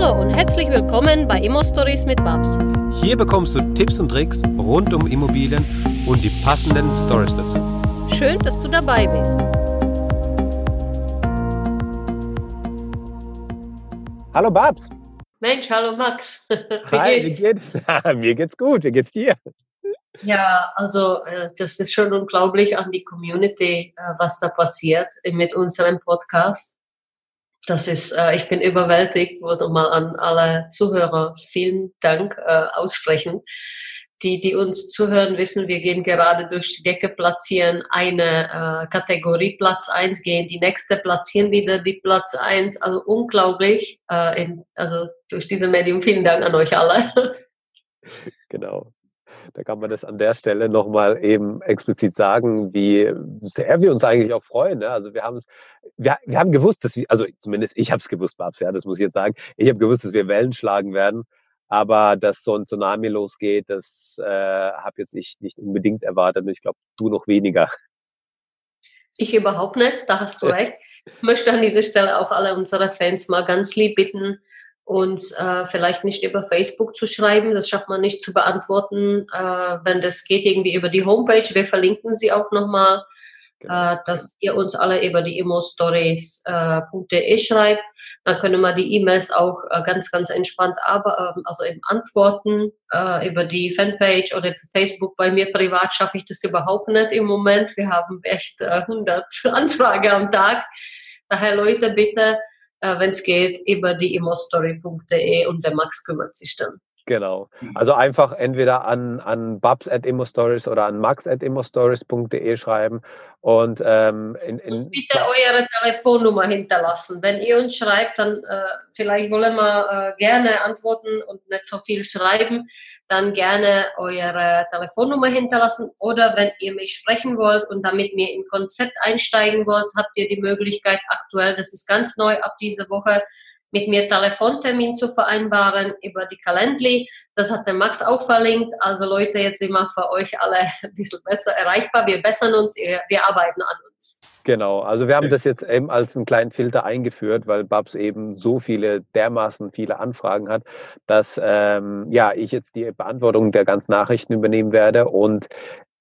Hallo und herzlich willkommen bei Immo Stories mit Babs. Hier bekommst du Tipps und Tricks rund um Immobilien und die passenden Stories dazu. Schön, dass du dabei bist. Hallo Babs. Mensch, hallo Max. Wie Hi, geht's? wie geht's? Mir geht's gut. Wie geht's dir? Ja, also äh, das ist schon unglaublich an die Community, äh, was da passiert mit unserem Podcast das ist, äh, ich bin überwältigt, würde mal an alle Zuhörer vielen Dank äh, aussprechen. Die, die uns zuhören, wissen, wir gehen gerade durch die Decke, platzieren eine äh, Kategorie Platz 1, gehen die nächste, platzieren wieder die Platz 1. Also unglaublich. Äh, in, also durch diese Medium vielen Dank an euch alle. Genau. Da kann man das an der Stelle nochmal eben explizit sagen, wie sehr wir uns eigentlich auch freuen. Ne? Also wir haben es, wir, wir haben gewusst, dass wir, also zumindest ich habe es gewusst, Babs, ja, das muss ich jetzt sagen. Ich habe gewusst, dass wir Wellen schlagen werden. Aber dass so ein Tsunami losgeht, das äh, habe jetzt ich nicht unbedingt erwartet und ich glaube, du noch weniger. Ich überhaupt nicht, da hast du recht. Ich möchte an dieser Stelle auch alle unsere Fans mal ganz lieb bitten, uns äh, vielleicht nicht über Facebook zu schreiben. Das schafft man nicht zu beantworten. Äh, wenn das geht, irgendwie über die Homepage. Wir verlinken sie auch nochmal, genau. äh, dass ihr uns alle über die immostories.de schreibt. Dann können wir die E-Mails auch äh, ganz, ganz entspannt aber, ähm, also eben antworten äh, über die Fanpage oder Facebook. Bei mir privat schaffe ich das überhaupt nicht im Moment. Wir haben echt 100 äh, Anfragen am Tag. Daher Leute, bitte äh, wenn es geht, über die immostory.de und der Max kümmert sich dann. Genau. Mhm. Also einfach entweder an, an babs at immostories oder an max at immostories.de schreiben und, ähm, in, in und bitte eure Telefonnummer hinterlassen. Wenn ihr uns schreibt, dann äh, vielleicht wollen wir äh, gerne antworten und nicht so viel schreiben dann gerne eure Telefonnummer hinterlassen oder wenn ihr mich sprechen wollt und damit mir in Konzept einsteigen wollt, habt ihr die Möglichkeit aktuell, das ist ganz neu ab dieser Woche, mit mir Telefontermin zu vereinbaren über die Calendly. Das hat der Max auch verlinkt. Also Leute, jetzt sind wir für euch alle ein bisschen besser erreichbar. Wir bessern uns, wir arbeiten an uns. Genau, also wir haben das jetzt eben als einen kleinen Filter eingeführt, weil Babs eben so viele, dermaßen viele Anfragen hat, dass ähm, ja, ich jetzt die Beantwortung der ganzen Nachrichten übernehmen werde und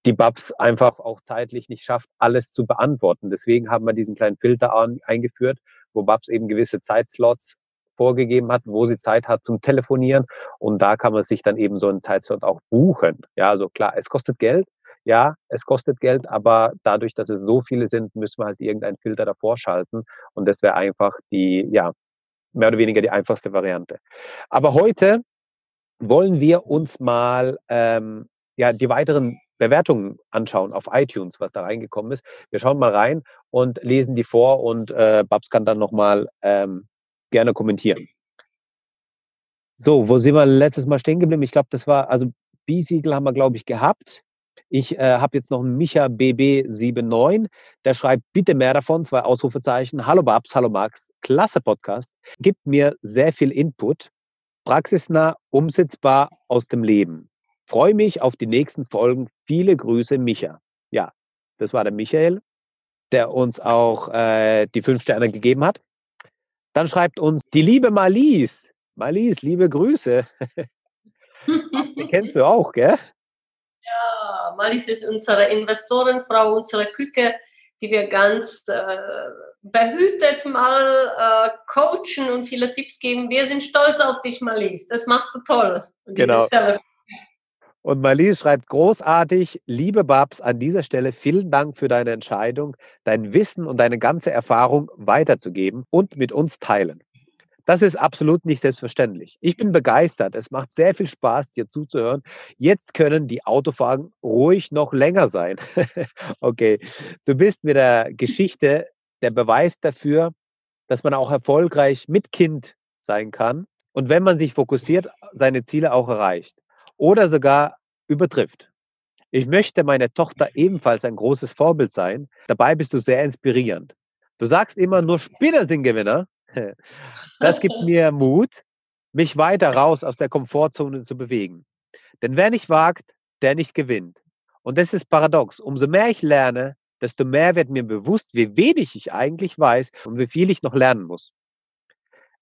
die Babs einfach auch zeitlich nicht schafft, alles zu beantworten. Deswegen haben wir diesen kleinen Filter eingeführt, wo Babs eben gewisse Zeitslots vorgegeben hat, wo sie Zeit hat zum Telefonieren. Und da kann man sich dann eben so einen Zeitslot auch buchen. Ja, also klar, es kostet Geld. Ja, es kostet Geld, aber dadurch, dass es so viele sind, müssen wir halt irgendeinen Filter davor schalten. Und das wäre einfach die, ja, mehr oder weniger die einfachste Variante. Aber heute wollen wir uns mal ähm, ja, die weiteren Bewertungen anschauen auf iTunes, was da reingekommen ist. Wir schauen mal rein und lesen die vor und äh, Babs kann dann nochmal ähm, gerne kommentieren. So, wo sind wir letztes Mal stehen geblieben? Ich glaube, das war, also B-Siegel haben wir, glaube ich, gehabt. Ich äh, habe jetzt noch einen Micha BB79, der schreibt, bitte mehr davon, zwei Ausrufezeichen. Hallo Babs, hallo Max, klasse Podcast, gibt mir sehr viel Input, praxisnah, umsetzbar aus dem Leben. Freue mich auf die nächsten Folgen. Viele Grüße, Micha. Ja, das war der Michael, der uns auch äh, die fünf Sterne gegeben hat. Dann schreibt uns die liebe Marlies. Marlies, liebe Grüße. die kennst du auch, gell? Ja, Marlies ist unsere Investorenfrau, unsere Küche, die wir ganz äh, behütet mal äh, coachen und viele Tipps geben. Wir sind stolz auf dich, Marlies. Das machst du toll. An genau. Stelle. Und Marlies schreibt großartig, liebe Babs, an dieser Stelle vielen Dank für deine Entscheidung, dein Wissen und deine ganze Erfahrung weiterzugeben und mit uns teilen. Das ist absolut nicht selbstverständlich. Ich bin begeistert. Es macht sehr viel Spaß, dir zuzuhören. Jetzt können die Autofahren ruhig noch länger sein. okay, du bist mit der Geschichte der Beweis dafür, dass man auch erfolgreich mit Kind sein kann und wenn man sich fokussiert, seine Ziele auch erreicht oder sogar übertrifft. Ich möchte meiner Tochter ebenfalls ein großes Vorbild sein. Dabei bist du sehr inspirierend. Du sagst immer nur Spinner sind Gewinner. Das gibt mir Mut, mich weiter raus aus der Komfortzone zu bewegen. Denn wer nicht wagt, der nicht gewinnt. Und das ist paradox. Umso mehr ich lerne, desto mehr wird mir bewusst, wie wenig ich eigentlich weiß und wie viel ich noch lernen muss.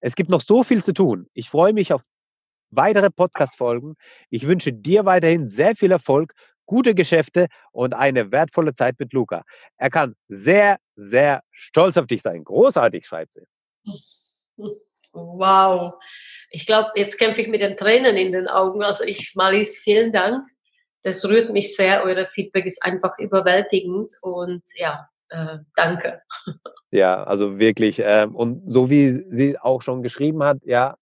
Es gibt noch so viel zu tun. Ich freue mich auf weitere Podcast-Folgen. Ich wünsche dir weiterhin sehr viel Erfolg, gute Geschäfte und eine wertvolle Zeit mit Luca. Er kann sehr, sehr stolz auf dich sein. Großartig, schreibt sie. Wow. Ich glaube, jetzt kämpfe ich mit den Tränen in den Augen. Also ich, Malis, vielen Dank. Das rührt mich sehr. Eure Feedback ist einfach überwältigend und ja, äh, danke. Ja, also wirklich. Äh, und so wie sie auch schon geschrieben hat, ja,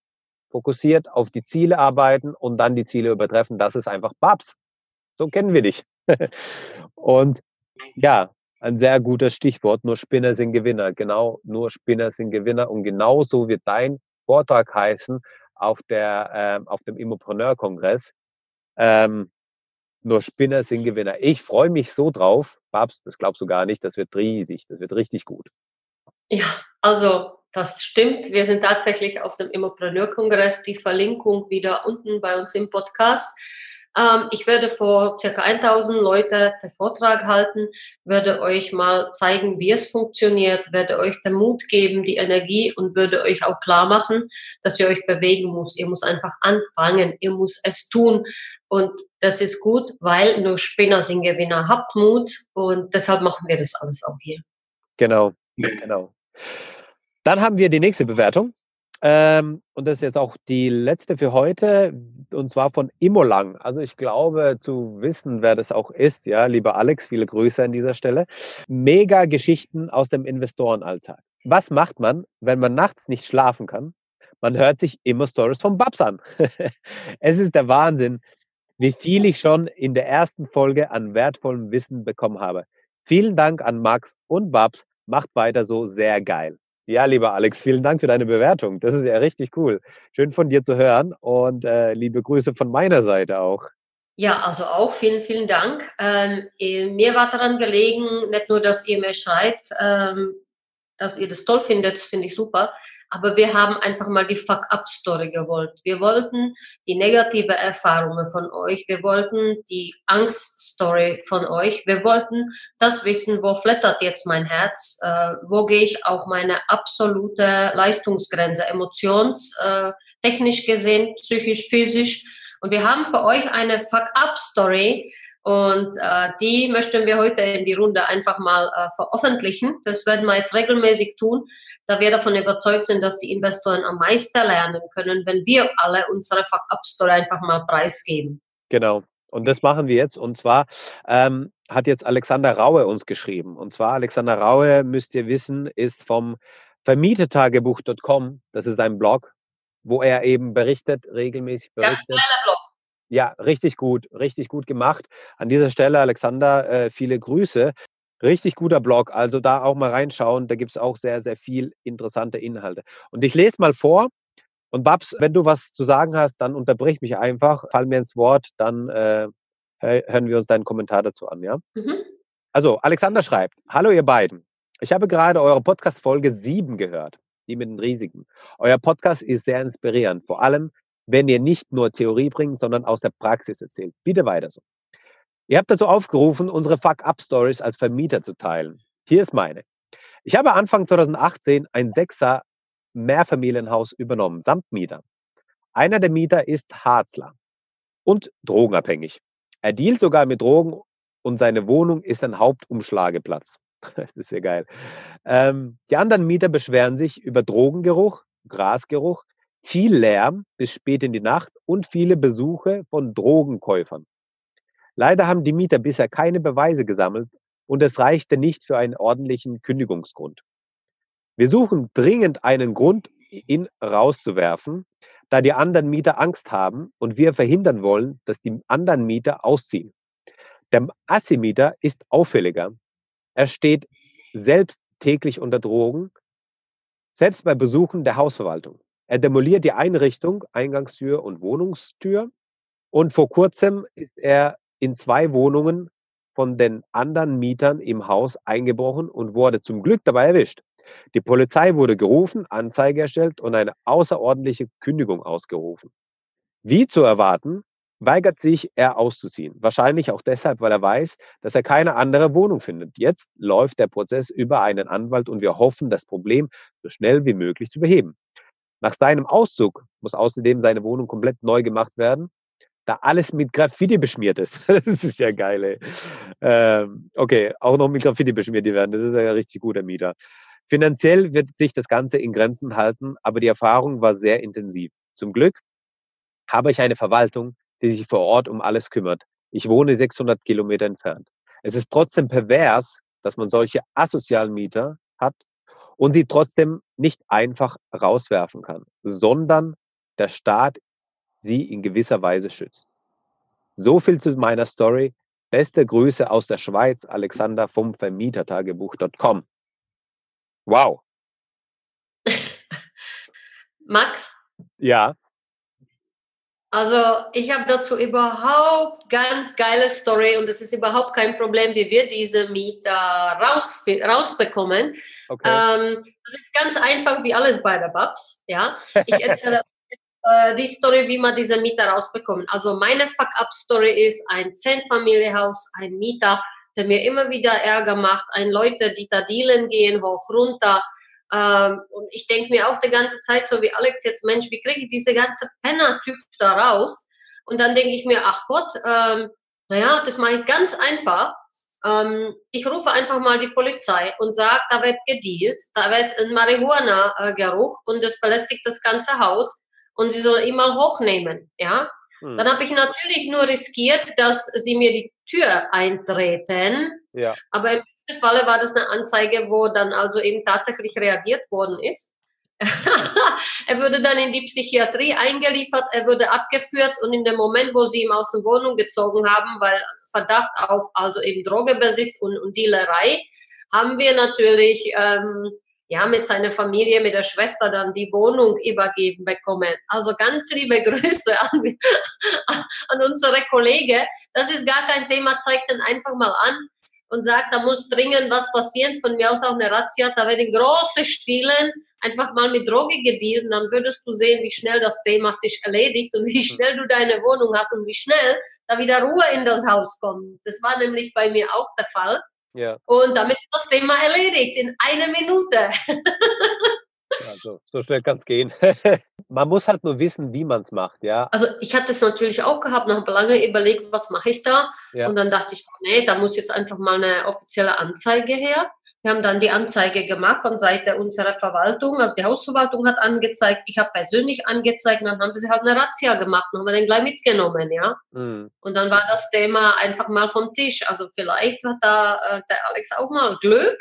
fokussiert auf die Ziele arbeiten und dann die Ziele übertreffen, das ist einfach Babs. So kennen wir dich. und ja, ein sehr gutes Stichwort. Nur Spinner sind Gewinner. Genau, nur Spinner sind Gewinner. Und genauso wird dein Vortrag heißen auf, der, äh, auf dem Immopreneur-Kongress. Ähm, nur Spinner sind Gewinner. Ich freue mich so drauf. Babs, das glaubst du gar nicht. Das wird riesig. Das wird richtig gut. Ja, also das stimmt. Wir sind tatsächlich auf dem Immopreneur-Kongress. Die Verlinkung wieder unten bei uns im Podcast. Ähm, ich werde vor circa 1000 Leute den Vortrag halten, werde euch mal zeigen, wie es funktioniert, werde euch den Mut geben, die Energie und würde euch auch klar machen, dass ihr euch bewegen muss. Ihr muss einfach anfangen, ihr muss es tun. Und das ist gut, weil nur Spinner sind Gewinner. Habt Mut und deshalb machen wir das alles auch hier. Genau, genau. Dann haben wir die nächste Bewertung. Ähm, und das ist jetzt auch die letzte für heute, und zwar von Immolang. Also ich glaube zu wissen, wer das auch ist. Ja, lieber Alex, viele Grüße an dieser Stelle. Mega Geschichten aus dem Investorenalltag. Was macht man, wenn man nachts nicht schlafen kann? Man hört sich immer Stories vom Babs an. es ist der Wahnsinn, wie viel ich schon in der ersten Folge an wertvollem Wissen bekommen habe. Vielen Dank an Max und Babs. Macht weiter so sehr geil. Ja, lieber Alex, vielen Dank für deine Bewertung. Das ist ja richtig cool. Schön von dir zu hören und äh, liebe Grüße von meiner Seite auch. Ja, also auch vielen, vielen Dank. Ähm, eh, mir war daran gelegen, nicht nur, dass ihr mir schreibt, ähm, dass ihr das toll findet, das finde ich super, aber wir haben einfach mal die Fuck-up-Story gewollt. Wir wollten die negative Erfahrungen von euch. Wir wollten die Angst-Story von euch. Wir wollten das wissen, wo flattert jetzt mein Herz? Äh, wo gehe ich auf meine absolute Leistungsgrenze, emotionstechnisch äh, gesehen, psychisch, physisch? Und wir haben für euch eine Fuck-up-Story und äh, die möchten wir heute in die Runde einfach mal äh, veröffentlichen. Das werden wir jetzt regelmäßig tun, da wir davon überzeugt sind, dass die Investoren am meisten lernen können, wenn wir alle unsere Fuck-Up-Story einfach mal preisgeben. Genau. Und das machen wir jetzt. Und zwar ähm, hat jetzt Alexander Raue uns geschrieben. Und zwar Alexander Raue, müsst ihr wissen, ist vom Vermietetagebuch.com. Das ist ein Blog, wo er eben berichtet, regelmäßig berichtet. Ganz geiler Blog. Ja, richtig gut, richtig gut gemacht. An dieser Stelle, Alexander, äh, viele Grüße. Richtig guter Blog, also da auch mal reinschauen. Da gibt es auch sehr, sehr viel interessante Inhalte. Und ich lese mal vor. Und Babs, wenn du was zu sagen hast, dann unterbrich mich einfach, fall mir ins Wort, dann äh, hören wir uns deinen Kommentar dazu an, ja? Mhm. Also, Alexander schreibt: Hallo, ihr beiden. Ich habe gerade eure Podcast-Folge 7 gehört, die mit den Risiken. Euer Podcast ist sehr inspirierend, vor allem wenn ihr nicht nur Theorie bringt, sondern aus der Praxis erzählt. Bitte weiter so. Ihr habt dazu aufgerufen, unsere Fuck-Up-Stories als Vermieter zu teilen. Hier ist meine. Ich habe Anfang 2018 ein Sechser Mehrfamilienhaus übernommen, samt Mieter. Einer der Mieter ist Harzler und drogenabhängig. Er dealt sogar mit Drogen und seine Wohnung ist ein Hauptumschlageplatz. das ist ja geil. Ähm, die anderen Mieter beschweren sich über Drogengeruch, Grasgeruch, viel Lärm bis spät in die Nacht und viele Besuche von Drogenkäufern. Leider haben die Mieter bisher keine Beweise gesammelt und es reichte nicht für einen ordentlichen Kündigungsgrund. Wir suchen dringend einen Grund, ihn rauszuwerfen, da die anderen Mieter Angst haben und wir verhindern wollen, dass die anderen Mieter ausziehen. Der Assi-Mieter ist auffälliger. Er steht selbst täglich unter Drogen, selbst bei Besuchen der Hausverwaltung. Er demoliert die Einrichtung, Eingangstür und Wohnungstür. Und vor kurzem ist er in zwei Wohnungen von den anderen Mietern im Haus eingebrochen und wurde zum Glück dabei erwischt. Die Polizei wurde gerufen, Anzeige erstellt und eine außerordentliche Kündigung ausgerufen. Wie zu erwarten, weigert sich er auszuziehen. Wahrscheinlich auch deshalb, weil er weiß, dass er keine andere Wohnung findet. Jetzt läuft der Prozess über einen Anwalt und wir hoffen, das Problem so schnell wie möglich zu beheben. Nach seinem Auszug muss außerdem seine Wohnung komplett neu gemacht werden, da alles mit Graffiti beschmiert ist. das ist ja geil, ey. Ähm, okay, auch noch mit Graffiti beschmiert werden. Das ist ja ein richtig guter Mieter. Finanziell wird sich das Ganze in Grenzen halten, aber die Erfahrung war sehr intensiv. Zum Glück habe ich eine Verwaltung, die sich vor Ort um alles kümmert. Ich wohne 600 Kilometer entfernt. Es ist trotzdem pervers, dass man solche asozialen Mieter hat und sie trotzdem nicht einfach rauswerfen kann, sondern der Staat sie in gewisser Weise schützt. So viel zu meiner Story. Beste Grüße aus der Schweiz, Alexander vom Vermietertagebuch.com. Wow. Max? Ja. Also ich habe dazu überhaupt ganz geile Story und es ist überhaupt kein Problem, wie wir diese Mieter raus, rausbekommen. Okay. Ähm, das ist ganz einfach wie alles bei der Babs. Ja, ich erzähle äh, die Story, wie man diese Mieter rausbekommt. Also meine Fuck-up-Story ist ein Zehn-Familie-Haus, ein Mieter, der mir immer wieder Ärger macht, ein Leute, die da dealen gehen, hoch runter ähm, und ich denke mir auch die ganze Zeit, so wie Alex jetzt, Mensch, wie kriege ich diese ganze Penner-Typ da raus? Und dann denke ich mir, ach Gott, ähm, naja, das mache ich ganz einfach. Ähm, ich rufe einfach mal die Polizei und sage, da wird gedealt, da wird ein Marihuana-Geruch und das belästigt das ganze Haus und sie soll immer hochnehmen, ja. Hm. Dann habe ich natürlich nur riskiert, dass sie mir die Tür eintreten. Ja. Aber im Falle war das eine Anzeige, wo dann also eben tatsächlich reagiert worden ist. er würde dann in die Psychiatrie eingeliefert, er würde abgeführt und in dem Moment, wo sie ihn aus der Wohnung gezogen haben, weil Verdacht auf also eben Drogebesitz und, und Dealerei, haben wir natürlich ähm, ja mit seiner Familie, mit der Schwester dann die Wohnung übergeben bekommen. Also ganz liebe Grüße an, an unsere Kollege. Das ist gar kein Thema, zeigt den einfach mal an und sagt, da muss dringend was passieren, von mir aus auch eine Razzia, da werden große Stilen einfach mal mit Droge gedealt, dann würdest du sehen, wie schnell das Thema sich erledigt und wie schnell du deine Wohnung hast und wie schnell da wieder Ruhe in das Haus kommt. Das war nämlich bei mir auch der Fall. Ja. Und damit ist das Thema erledigt in einer Minute. Also, so schnell kann es gehen. man muss halt nur wissen, wie man es macht, ja. Also ich hatte es natürlich auch gehabt, noch lange überlegt, was mache ich da? Ja. Und dann dachte ich, nee, da muss jetzt einfach mal eine offizielle Anzeige her. Wir haben dann die Anzeige gemacht von Seite unserer Verwaltung, also die Hausverwaltung hat angezeigt, ich habe persönlich angezeigt, und dann haben sie halt eine Razzia gemacht und haben wir den gleich mitgenommen, ja. Mhm. Und dann war das Thema einfach mal vom Tisch. Also vielleicht hat da äh, der Alex auch mal Glück,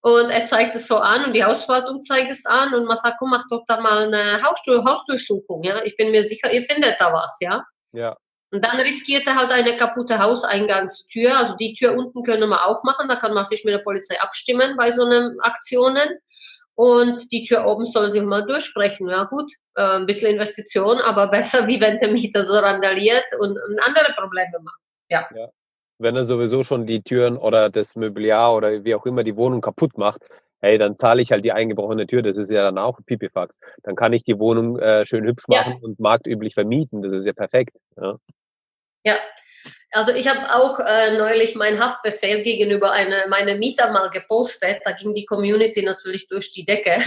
und er zeigt es so an und die Hausverwaltung zeigt es an und man sagt, komm, mach doch da mal eine Hausdurchsuchung, ja. Ich bin mir sicher, ihr findet da was, ja. Ja. Und dann riskiert er halt eine kaputte Hauseingangstür. Also die Tür unten können wir aufmachen, da kann man sich mit der Polizei abstimmen bei so einem Aktionen. Und die Tür oben soll sich mal durchsprechen. Ja gut, äh, ein bisschen Investition, aber besser wie wenn der Mieter so randaliert und, und andere Probleme macht. Ja. ja wenn er sowieso schon die Türen oder das Möbliar oder wie auch immer die Wohnung kaputt macht, hey, dann zahle ich halt die eingebrochene Tür. Das ist ja dann auch Pipifax. Dann kann ich die Wohnung äh, schön hübsch machen ja. und marktüblich vermieten. Das ist ja perfekt. Ja, ja. Also ich habe auch äh, neulich meinen Haftbefehl gegenüber eine, meine Mieter mal gepostet. Da ging die Community natürlich durch die Decke.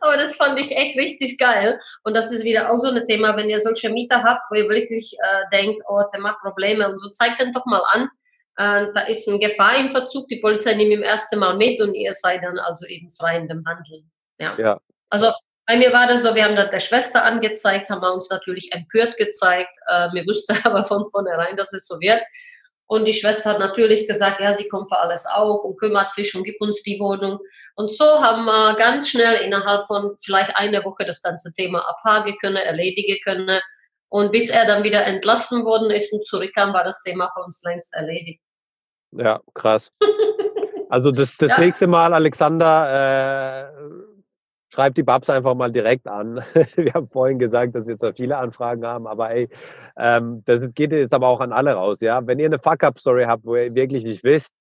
Aber das fand ich echt richtig geil. Und das ist wieder auch so ein Thema, wenn ihr solche Mieter habt, wo ihr wirklich äh, denkt, oh, der macht Probleme und so, zeigt dann doch mal an. Äh, da ist eine Gefahr im Verzug, die Polizei nimmt ihm erst einmal mit und ihr seid dann also eben frei in dem Handeln. Ja. ja. Also bei mir war das so, wir haben das der Schwester angezeigt, haben wir uns natürlich empört gezeigt. Äh, mir wusste aber von vornherein, dass es so wird. Und die Schwester hat natürlich gesagt, ja, sie kommt für alles auf und kümmert sich und gibt uns die Wohnung. Und so haben wir ganz schnell innerhalb von vielleicht einer Woche das ganze Thema abhaken können, erledigen können. Und bis er dann wieder entlassen worden ist und zurückkam, war das Thema für uns längst erledigt. Ja, krass. Also das, das ja. nächste Mal, Alexander, äh, schreibt die Babs einfach mal direkt an. Wir haben vorhin gesagt, dass wir zwar viele Anfragen haben, aber ey, ähm, das geht jetzt aber auch an alle raus. Ja, wenn ihr eine Fuck-up-Story habt, wo ihr wirklich nicht wisst,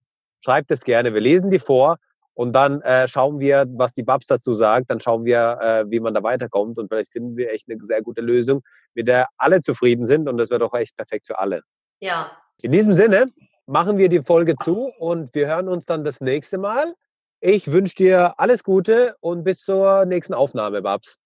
schreibt es gerne. Wir lesen die vor und dann äh, schauen wir, was die Babs dazu sagt. Dann schauen wir, äh, wie man da weiterkommt und vielleicht finden wir echt eine sehr gute Lösung, mit der alle zufrieden sind und das wäre doch echt perfekt für alle. Ja. In diesem Sinne machen wir die Folge zu und wir hören uns dann das nächste Mal Ich wünsche dir alles Gute und bis zur nächsten Aufnahme, Babs.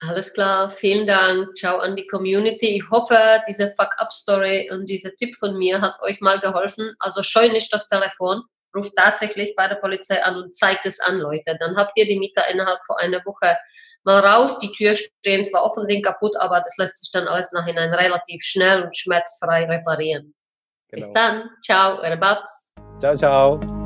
Alles klar, vielen Dank. Ciao an die Community. Ich hoffe, diese Fuck-Up-Story und dieser Tipp von mir hat euch mal geholfen. Also scheu nicht das Telefon, ruft tatsächlich bei der Polizei an und zeigt es an, Leute. Dann habt ihr die Mieter innerhalb von einer Woche mal raus. Die Tür stehen zwar offen, sind kaputt, aber das lässt sich dann alles nachhinein relativ schnell und schmerzfrei reparieren. Genau. Bis dann. Ciao, eure Babs. Ciao, ciao.